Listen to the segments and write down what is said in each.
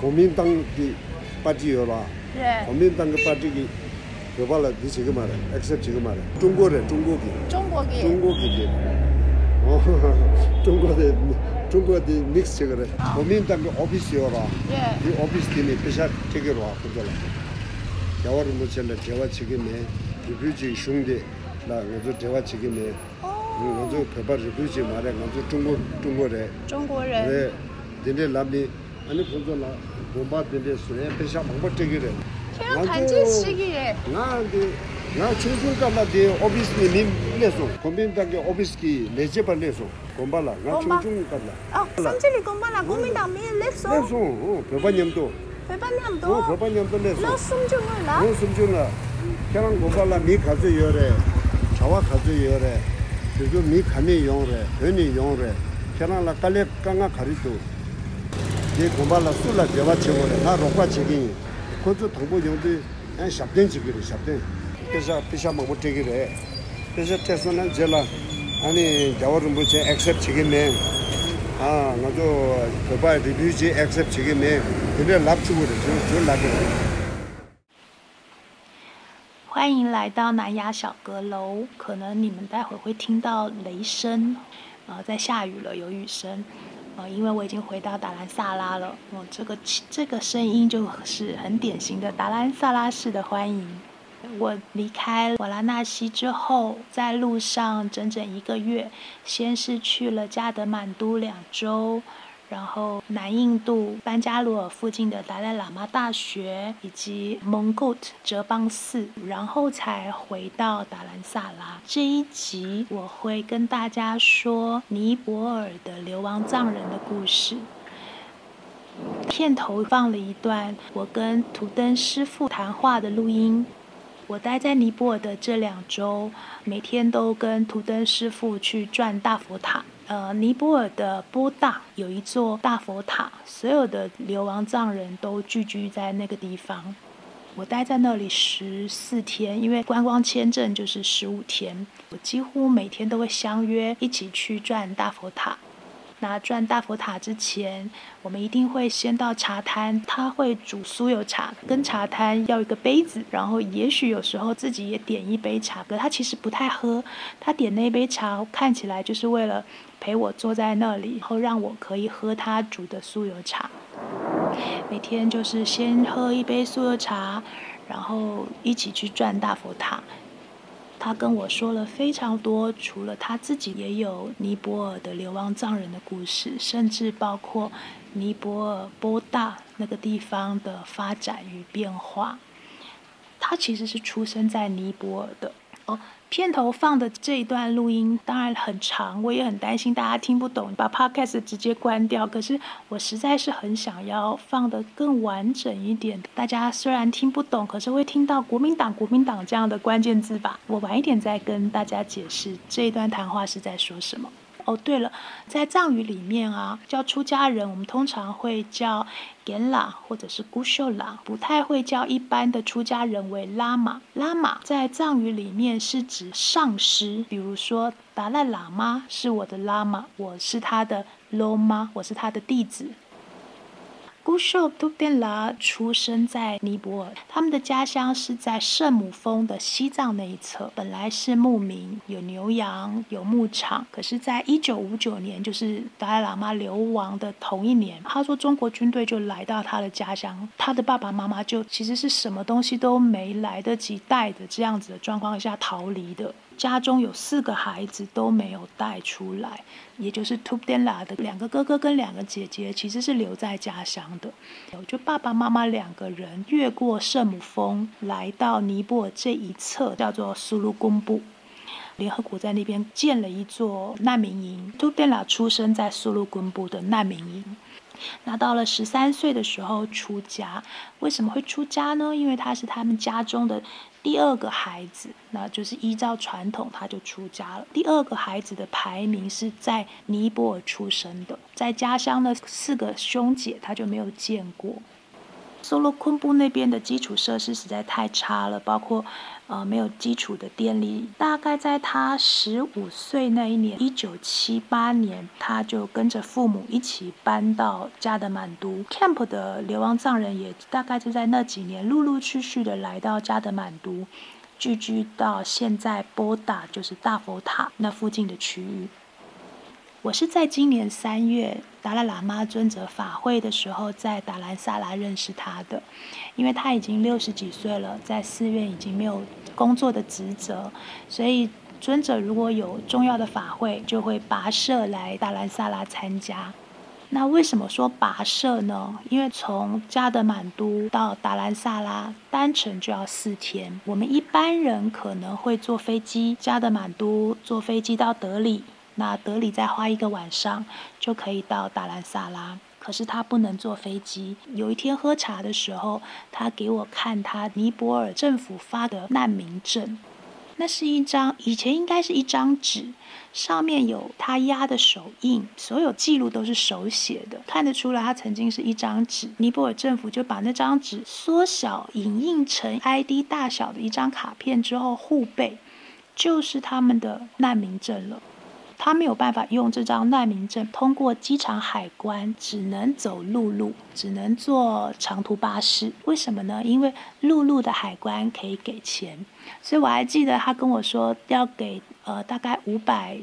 고민당 기 파티 요라. 고민당 그 파티기 그발라 디 지금 말해. 액셉 지금 말해. 중국에 중국이 중국이 중국이 어 중국에 중국에 믹스 그래. 고민당 그 오피스 요라. 예. 이 오피스 팀이 배사 되기로 와 그걸 겨울에 뭐 전에 대화 지금에 비뷰지 슝데 나 먼저 대화 지금에 먼저 배바 비뷰지 말해. 먼저 중국 중국에 중국에 네. 근데 람이 아니 본전라 bomba dinde suye pesha mangpa tegire kya kanji shigire na de na chungsun kama de office ni lim leso kombin da ge office ki leje par leso bomba la na chungsun kama ah sanji ni bomba la kombin da me leso leso o beba nyamdo beba nyamdo o beba nyamdo leso lo sumjung la lo sumjung la kyaran bomba la mi 가져 yore chawa 가져 yore 그리고 미 감이 용래. 괜히 용래. kyaran la kale kanga kharido 이 공발라 술라 대화 쳐버려 나 로과 책임이 그것도 당부 용도 한 샵된 지기래 샵된 그래서 비샤 먹고 되기래 그래서 태선은 제라 아니 자와를 뭐지 액셉트 책임에 아 나도 그바 리뷰지 액셉트 책임에 근데 랍주고 그래 저 랍주고 欢迎来到南雅小阁楼，可能你们待会会听到雷声，呃，在下雨了，有雨声， 呃，因为我已经回到达兰萨拉了，哦、这个这个声音就是很典型的达兰萨拉式的欢迎。我离开瓦拉纳西之后，在路上整整一个月，先是去了加德满都两周，然后南印度班加罗尔附近的达赖喇嘛大学以及蒙古特哲邦寺，然后才回到达兰萨拉。这一集我会跟大家说尼泊尔的流亡藏人的故事。片头放了一段我跟图登师傅谈话的录音。我待在尼泊尔的这两周，每天都跟图登师傅去转大佛塔。呃，尼泊尔的波大有一座大佛塔，所有的流亡藏人都聚居在那个地方。我待在那里十四天，因为观光签证就是十五天。我几乎每天都会相约一起去转大佛塔。那转大佛塔之前，我们一定会先到茶摊，他会煮酥油茶，跟茶摊要一个杯子，然后也许有时候自己也点一杯茶，可他其实不太喝，他点那杯茶看起来就是为了陪我坐在那里，然后让我可以喝他煮的酥油茶。每天就是先喝一杯酥油茶，然后一起去转大佛塔。他跟我说了非常多，除了他自己也有尼泊尔的流亡藏人的故事，甚至包括尼泊尔波大那个地方的发展与变化。他其实是出生在尼泊尔的片头放的这一段录音当然很长，我也很担心大家听不懂，把 podcast 直接关掉。可是我实在是很想要放的更完整一点，大家虽然听不懂，可是会听到国民党、国民党这样的关键字吧。我晚一点再跟大家解释这一段谈话是在说什么。哦，对了，在藏语里面啊，叫出家人，我们通常会叫延朗或者是咕秀朗不太会叫一般的出家人为拉玛。拉玛在藏语里面是指上师，比如说达赖喇嘛是我的拉玛，我是他的罗妈我是他的弟子。古秀都变拉出生在尼泊尔，他们的家乡是在圣母峰的西藏那一侧，本来是牧民，有牛羊，有牧场。可是，在一九五九年，就是达赖喇嘛流亡的同一年，他说中国军队就来到他的家乡，他的爸爸妈妈就其实是什么东西都没来得及带的这样子的状况下逃离的。家中有四个孩子都没有带出来，也就是 Tubdela 的两个哥哥跟两个姐姐其实是留在家乡的。就爸爸妈妈两个人越过圣母峰来到尼泊尔这一侧，叫做苏鲁公布。联合国在那边建了一座难民营。Tubdela 出生在苏鲁公布的难民营。那到了十三岁的时候出家，为什么会出家呢？因为他是他们家中的第二个孩子，那就是依照传统他就出家了。第二个孩子的排名是在尼泊尔出生的，在家乡的四个兄姐他就没有见过。索罗昆布那边的基础设施实在太差了，包括呃没有基础的电力。大概在他十五岁那一年，一九七八年，他就跟着父母一起搬到加德满都。Camp 的流亡藏人也大概就在那几年陆陆续续的来到加德满都，聚居到现在波达就是大佛塔那附近的区域。我是在今年三月达赖喇嘛尊者法会的时候，在达兰萨拉认识他的，因为他已经六十几岁了，在寺院已经没有工作的职责，所以尊者如果有重要的法会，就会跋涉来达兰萨拉参加。那为什么说跋涉呢？因为从加德满都到达兰萨拉单程就要四天，我们一般人可能会坐飞机，加德满都坐飞机到德里。那德里再花一个晚上就可以到达兰萨拉，可是他不能坐飞机。有一天喝茶的时候，他给我看他尼泊尔政府发的难民证，那是一张以前应该是一张纸，上面有他压的手印，所有记录都是手写的，看得出来他曾经是一张纸。尼泊尔政府就把那张纸缩小影印成 ID 大小的一张卡片之后互背，就是他们的难民证了。他没有办法用这张难民证通过机场海关，只能走陆路，只能坐长途巴士。为什么呢？因为陆路的海关可以给钱，所以我还记得他跟我说要给呃大概五百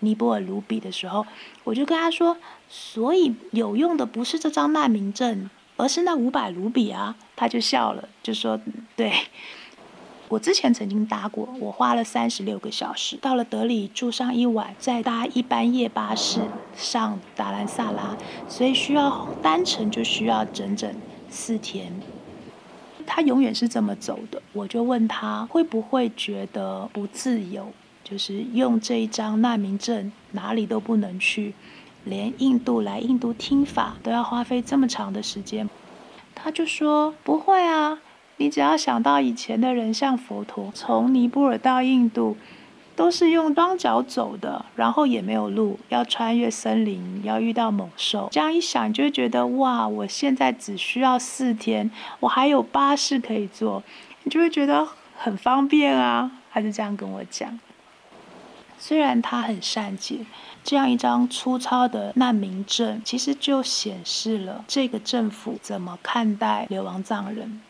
尼泊尔卢比的时候，我就跟他说，所以有用的不是这张难民证，而是那五百卢比啊。他就笑了，就说对。我之前曾经搭过，我花了三十六个小时到了德里住上一晚，再搭一班夜巴士上达兰萨拉，所以需要单程就需要整整四天。他永远是这么走的，我就问他会不会觉得不自由，就是用这一张难民证哪里都不能去，连印度来印度听法都要花费这么长的时间。他就说不会啊。你只要想到以前的人，像佛陀从尼泊尔到印度，都是用双脚走的，然后也没有路，要穿越森林，要遇到猛兽。这样一想，就会觉得哇，我现在只需要四天，我还有巴士可以坐，你就会觉得很方便啊。他是这样跟我讲。虽然他很善解，这样一张粗糙的难民证，其实就显示了这个政府怎么看待流亡藏人。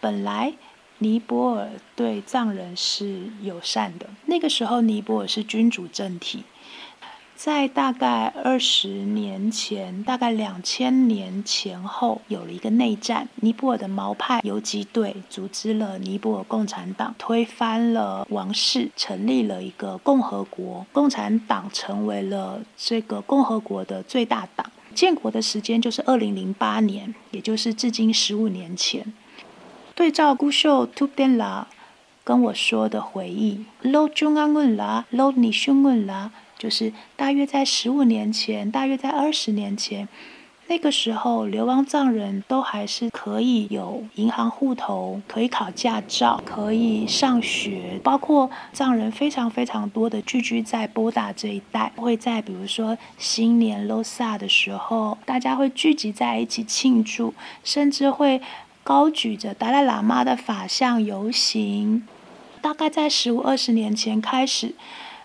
本来尼泊尔对藏人是友善的，那个时候尼泊尔是君主政体。在大概二十年前，大概两千年前后，有了一个内战。尼泊尔的毛派游击队组织了尼泊尔共产党，推翻了王室，成立了一个共和国。共产党成为了这个共和国的最大党。建国的时间就是二零零八年，也就是至今十五年前。对照孤秀图登拉跟我说的回忆，lo 中安问啦，lo 你兄问啦，就是大约在十五年前，大约在二十年前，那个时候流亡藏人都还是可以有银行户头，可以考驾照，可以上学，包括藏人非常非常多的聚居在波达这一带，会在比如说新年 l 萨的时候，大家会聚集在一起庆祝，甚至会。高举着达赖喇嘛的法像游行，大概在十五二十年前开始，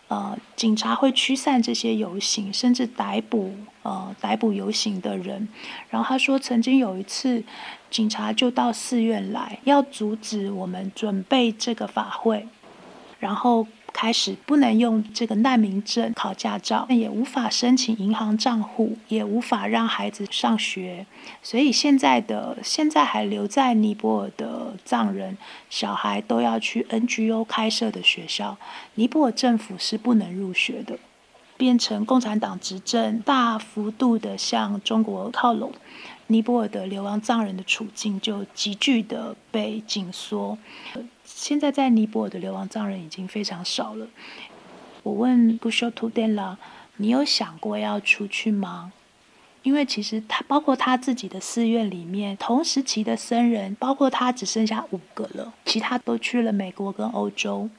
呃，警察会驱散这些游行，甚至逮捕呃逮捕游行的人。然后他说，曾经有一次，警察就到寺院来，要阻止我们准备这个法会，然后。开始不能用这个难民证考驾照，也无法申请银行账户，也无法让孩子上学。所以现在的现在还留在尼泊尔的藏人小孩都要去 NGO 开设的学校，尼泊尔政府是不能入学的。变成共产党执政，大幅度的向中国靠拢，尼泊尔的流亡藏人的处境就急剧的被紧缩。现在在尼泊尔的流亡藏人已经非常少了。我问 Gusho Tudela，你有想过要出去吗？因为其实他包括他自己的寺院里面，同时期的僧人，包括他只剩下五个了，其他都去了美国跟欧洲。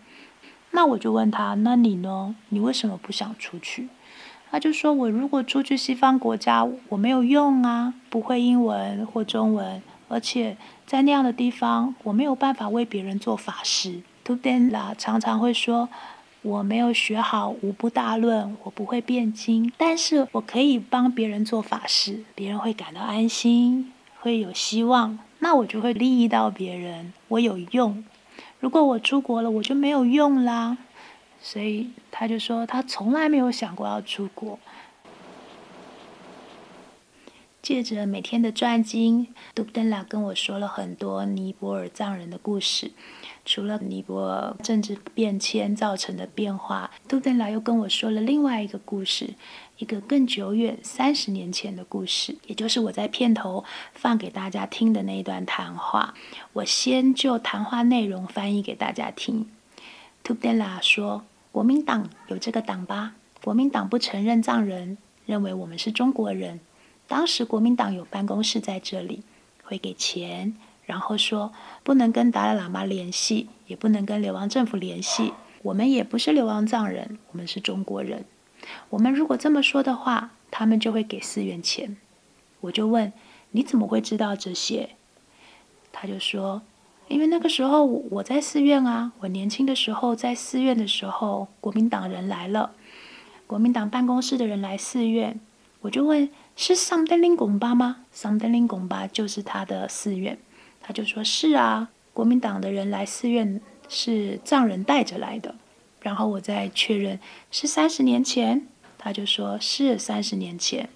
那我就问他，那你呢？你为什么不想出去？他就说我如果出去西方国家，我没有用啊，不会英文或中文，而且在那样的地方，我没有办法为别人做法事。图登拉常常会说：“我没有学好五部大论，我不会辩经，但是我可以帮别人做法事，别人会感到安心，会有希望，那我就会利益到别人，我有用。如果我出国了，我就没有用啦。”所以他就说，他从来没有想过要出国。借着每天的转经，杜布登拉跟我说了很多尼泊尔藏人的故事。除了尼泊尔政治变迁造成的变化，杜布登拉又跟我说了另外一个故事，一个更久远三十年前的故事，也就是我在片头放给大家听的那一段谈话。我先就谈话内容翻译给大家听。杜布登拉说。国民党有这个党吧？国民党不承认藏人，认为我们是中国人。当时国民党有办公室在这里，会给钱，然后说不能跟达赖喇嘛联系，也不能跟流亡政府联系。我们也不是流亡藏人，我们是中国人。我们如果这么说的话，他们就会给寺院钱。我就问你怎么会知道这些？他就说。因为那个时候我在寺院啊，我年轻的时候在寺院的时候，国民党人来了，国民党办公室的人来寺院，我就问是桑德林贡巴吗？桑德林贡巴就是他的寺院，他就说是啊，国民党的人来寺院是藏人带着来的，然后我再确认是三十年前，他就说是三十年前，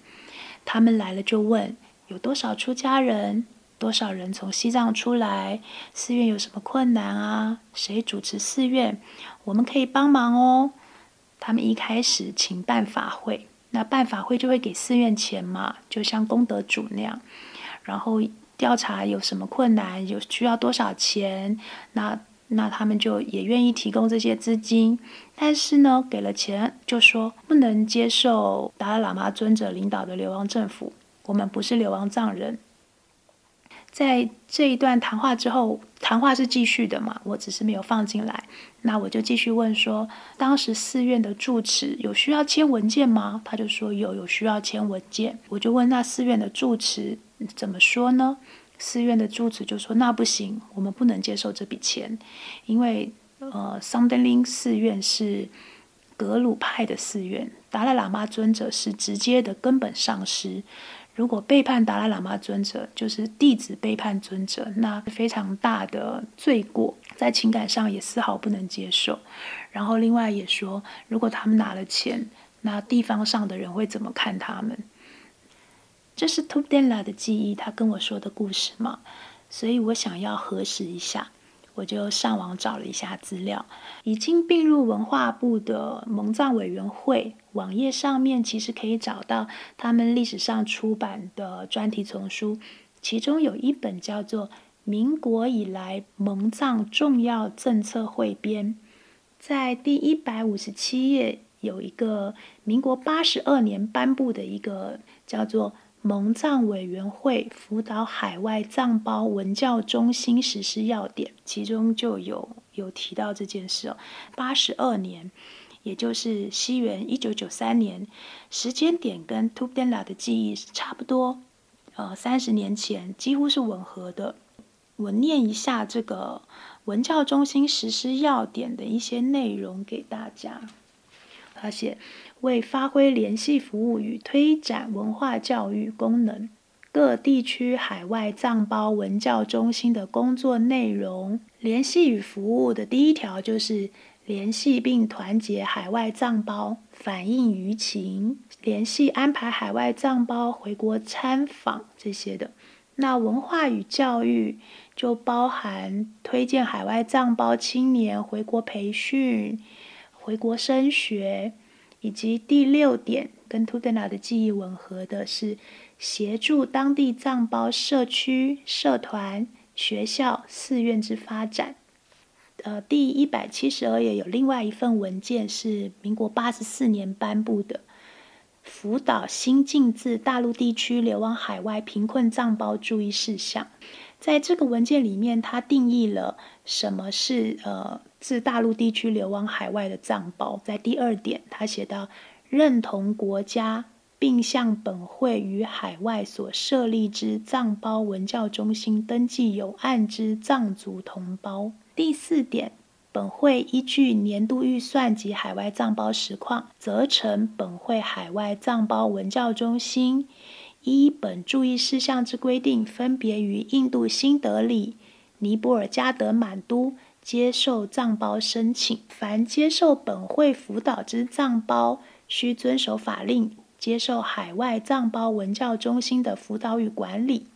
他们来了就问有多少出家人。多少人从西藏出来？寺院有什么困难啊？谁主持寺院？我们可以帮忙哦。他们一开始请办法会，那办法会就会给寺院钱嘛，就像功德主那样。然后调查有什么困难，有需要多少钱，那那他们就也愿意提供这些资金。但是呢，给了钱就说不能接受达赖喇嘛尊者领导的流亡政府，我们不是流亡藏人。在这一段谈话之后，谈话是继续的嘛？我只是没有放进来。那我就继续问说，当时寺院的住持有需要签文件吗？他就说有，有需要签文件。我就问那寺院的住持怎么说呢？寺院的住持就说那不行，我们不能接受这笔钱，因为呃，桑登林寺院是格鲁派的寺院，达赖喇嘛尊者是直接的根本上师。如果背叛达赖喇嘛尊者，就是弟子背叛尊者，那非常大的罪过，在情感上也丝毫不能接受。然后另外也说，如果他们拿了钱，那地方上的人会怎么看他们？这是 t o p d e n a 的记忆，他跟我说的故事嘛，所以我想要核实一下。我就上网找了一下资料，已经并入文化部的蒙藏委员会网页上面，其实可以找到他们历史上出版的专题丛书，其中有一本叫做《民国以来蒙藏重要政策汇编》，在第一百五十七页有一个民国八十二年颁布的一个叫做。蒙藏委员会辅导海外藏胞文教中心实施要点，其中就有有提到这件事哦。八十二年，也就是西元一九九三年，时间点跟 t u p d e n a 的记忆是差不多，呃，三十年前几乎是吻合的。我念一下这个文教中心实施要点的一些内容给大家。他写。为发挥联系服务与推展文化教育功能，各地区海外藏胞文教中心的工作内容，联系与服务的第一条就是联系并团结海外藏胞，反映舆情，联系安排海外藏胞回国参访这些的。那文化与教育就包含推荐海外藏胞青年回国培训、回国升学。以及第六点，跟 Tudena 的记忆吻合的是协助当地藏胞社区、社团、学校、寺院之发展。呃，第一百七十二页有另外一份文件是民国八十四年颁布的，辅导新进自大陆地区流亡海外贫困藏胞注意事项。在这个文件里面，它定义了什么是呃。自大陆地区流亡海外的藏胞，在第二点，他写到认同国家并向本会于海外所设立之藏胞文教中心登记有案之藏族同胞。第四点，本会依据年度预算及海外藏胞实况，责成本会海外藏胞文教中心依本注意事项之规定，分别于印度新德里、尼泊尔加德满都接受藏胞申请。凡接受本会辅导之藏胞，需遵守法令。接受海外藏胞文教中心的辅导与管理，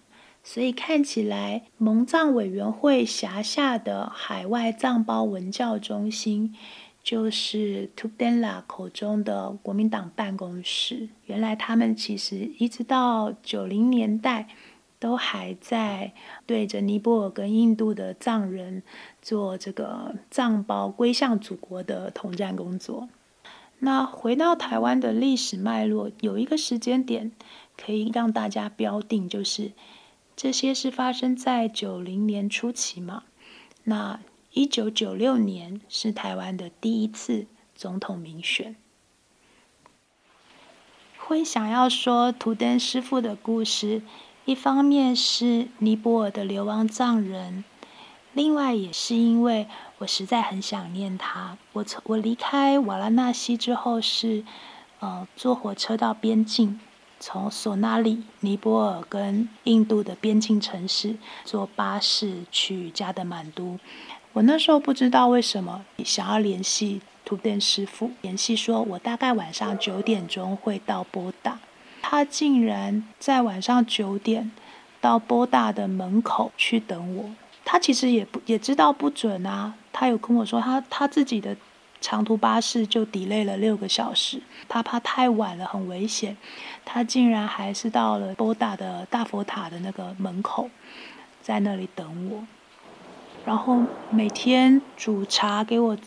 所以看起来蒙藏委员会辖下的海外藏胞文教中心就是 Tupdenla 口中的国民党办公室。原来他们其实一直到九零年代都还在对着尼泊尔跟印度的藏人做这个藏胞归向祖国的统战工作。那回到台湾的历史脉络，有一个时间点可以让大家标定，就是这些是发生在九零年初期嘛。那一九九六年是台湾的第一次总统民选。会想要说图登师傅的故事，一方面是尼泊尔的流亡藏人。另外也是因为我实在很想念他。我从我离开瓦拉纳西之后是，呃，坐火车到边境，从索纳里、尼泊尔跟印度的边境城市坐巴士去加德满都。我那时候不知道为什么想要联系图店师傅，联系说我大概晚上九点钟会到波大，他竟然在晚上九点到波大的门口去等我。他其实也不也知道不准啊，他有跟我说，他他自己的长途巴士就 delay 了六个小时，他怕太晚了很危险，他竟然还是到了波大的大佛塔的那个门口，在那里等我，然后每天煮茶给我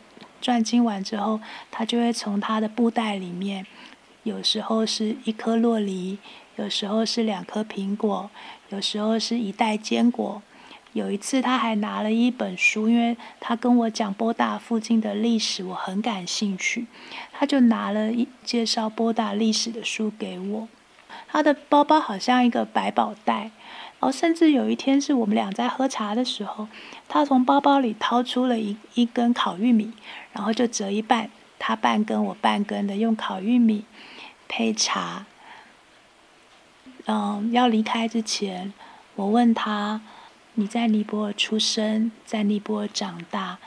转经完之后，他就会从他的布袋里面，有时候是一颗洛梨，有时候是两颗苹果，有时候是一袋坚果。有一次，他还拿了一本书，因为他跟我讲波大附近的历史，我很感兴趣，他就拿了一介绍波大历史的书给我。他的包包好像一个百宝袋，然后甚至有一天是我们俩在喝茶的时候，他从包包里掏出了一一根烤玉米，然后就折一半，他半根我半根的，用烤玉米配茶。嗯，要离开之前，我问他。你在尼泊尔出生，在尼泊尔长大，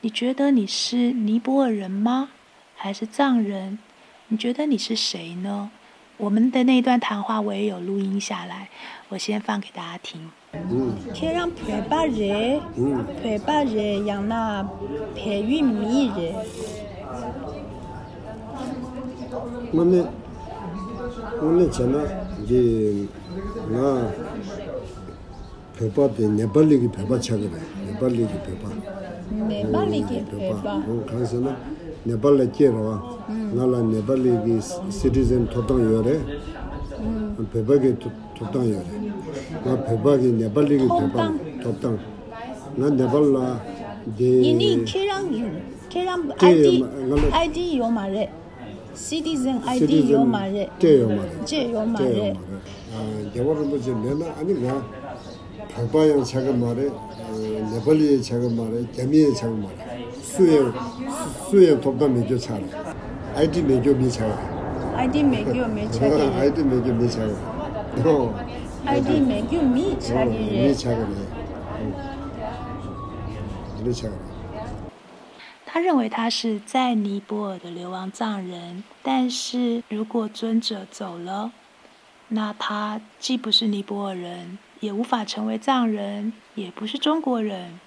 你觉得你是尼泊尔人吗？还是藏人？你觉得你是谁呢？我们的那段谈话我也有录音下来，我先放给大家听。嗯。可以让陪伴人，嗯，陪伴人让那陪玉米人。我们，我们讲了，就那。pepa de nepali ki pepa chakare, nepali ki pepa. Nepali ki pepa. Kansi na nepali ki rawa, nga la nepali ki citizen totang yore, pepa ki totang yore. Nga pepa ki nepali ki pepa totang. Nga nepal la de... Yini kerang yun, kerang ID, ID yomare. citizen ID yomare. Te yomare. Je yomare. Gyawarambo je nena, ani nga 네발리기 페바 토당 나 네발라 데 이니 케랑 케랑 아이디 아이디 요 말에 시티즌 아이디 요 말에 제요 말에 제요 말에 아 개발은 뭐지 내가 아니 뭐 박바양 작은 말에 네팔리의 작은 말에 개미의 작은 말에 수의 수의 돕다 매교 차 아이디 매교 미차 아이디 매교 미차 아이디 매교 미차 어 아이디 매교 미차 미차 미차 他认为他是在尼泊尔的流亡藏人，但是如果尊者走了，那他既不是尼泊尔人。 也无法成为藏人，也不是中国人，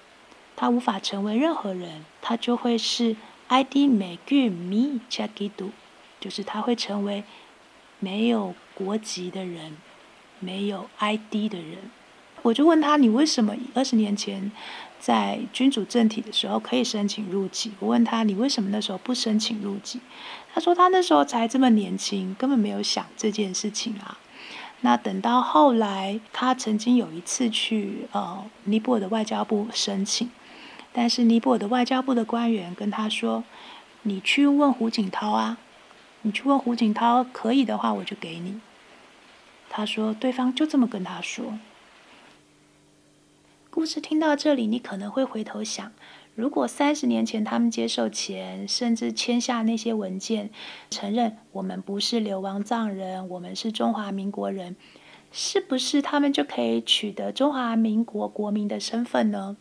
他无法成为任何人，他就会是 ID 美句米恰吉杜，就是他会成为没有国籍的人，没有 ID 的人。我就问他，你为什么二十年前在君主政体的时候可以申请入籍？我问他，你为什么那时候不申请入籍？他说他那时候才这么年轻，根本没有想这件事情啊。那等到后来，他曾经有一次去呃尼泊尔的外交部申请，但是尼泊尔的外交部的官员跟他说：“你去问胡锦涛啊，你去问胡锦涛，可以的话我就给你。他说，对方就这么跟他说。故事听到这里，你可能会回头想：如果三十年前他们接受钱，甚至签下那些文件，承认我们不是流亡藏人，我们是中华民国人，是不是他们就可以取得中华民国国民的身份呢？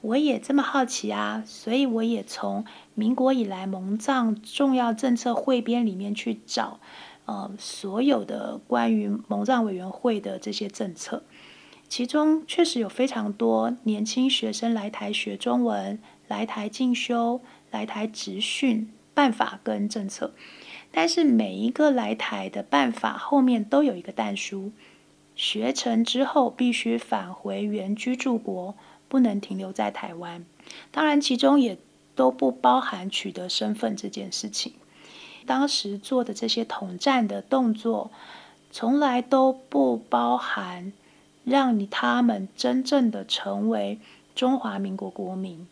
我也这么好奇啊，所以我也从民国以来蒙藏重要政策汇编里面去找，呃，所有的关于蒙藏委员会的这些政策。其中确实有非常多年轻学生来台学中文、来台进修、来台执训办法跟政策，但是每一个来台的办法后面都有一个但书，学成之后必须返回原居住国，不能停留在台湾。当然，其中也都不包含取得身份这件事情。当时做的这些统战的动作，从来都不包含。让你他们真正的成为中华民国国民，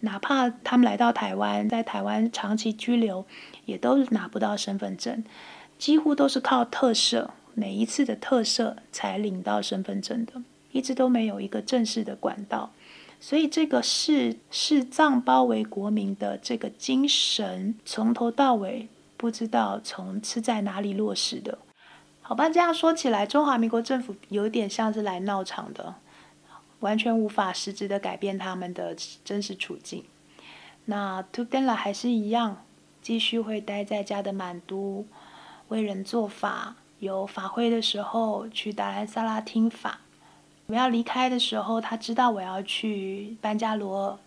哪怕他们来到台湾，在台湾长期居留，也都拿不到身份证，几乎都是靠特赦，每一次的特赦才领到身份证的，一直都没有一个正式的管道。所以，这个视视藏包围国民的这个精神，从头到尾不知道从是在哪里落实的。好吧，这样说起来，中华民国政府有点像是来闹场的，完全无法实质的改变他们的真实处境。那 t u d e n l a 还是一样，继续会待在家的满都，为人做法，有法会的时候去达兰萨拉听法。我要离开的时候，他知道我要去班加罗尔，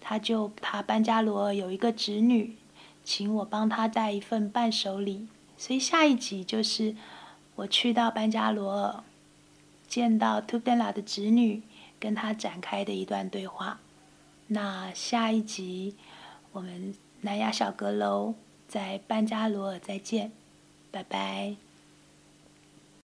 他就他班加罗尔有一个侄女，请我帮他带一份伴手礼。所以下一集就是。我去到班加罗尔，见到 t u d e n l a 的侄女，跟她展开的一段对话。那下一集，我们南亚小阁楼在班加罗尔再见，拜拜。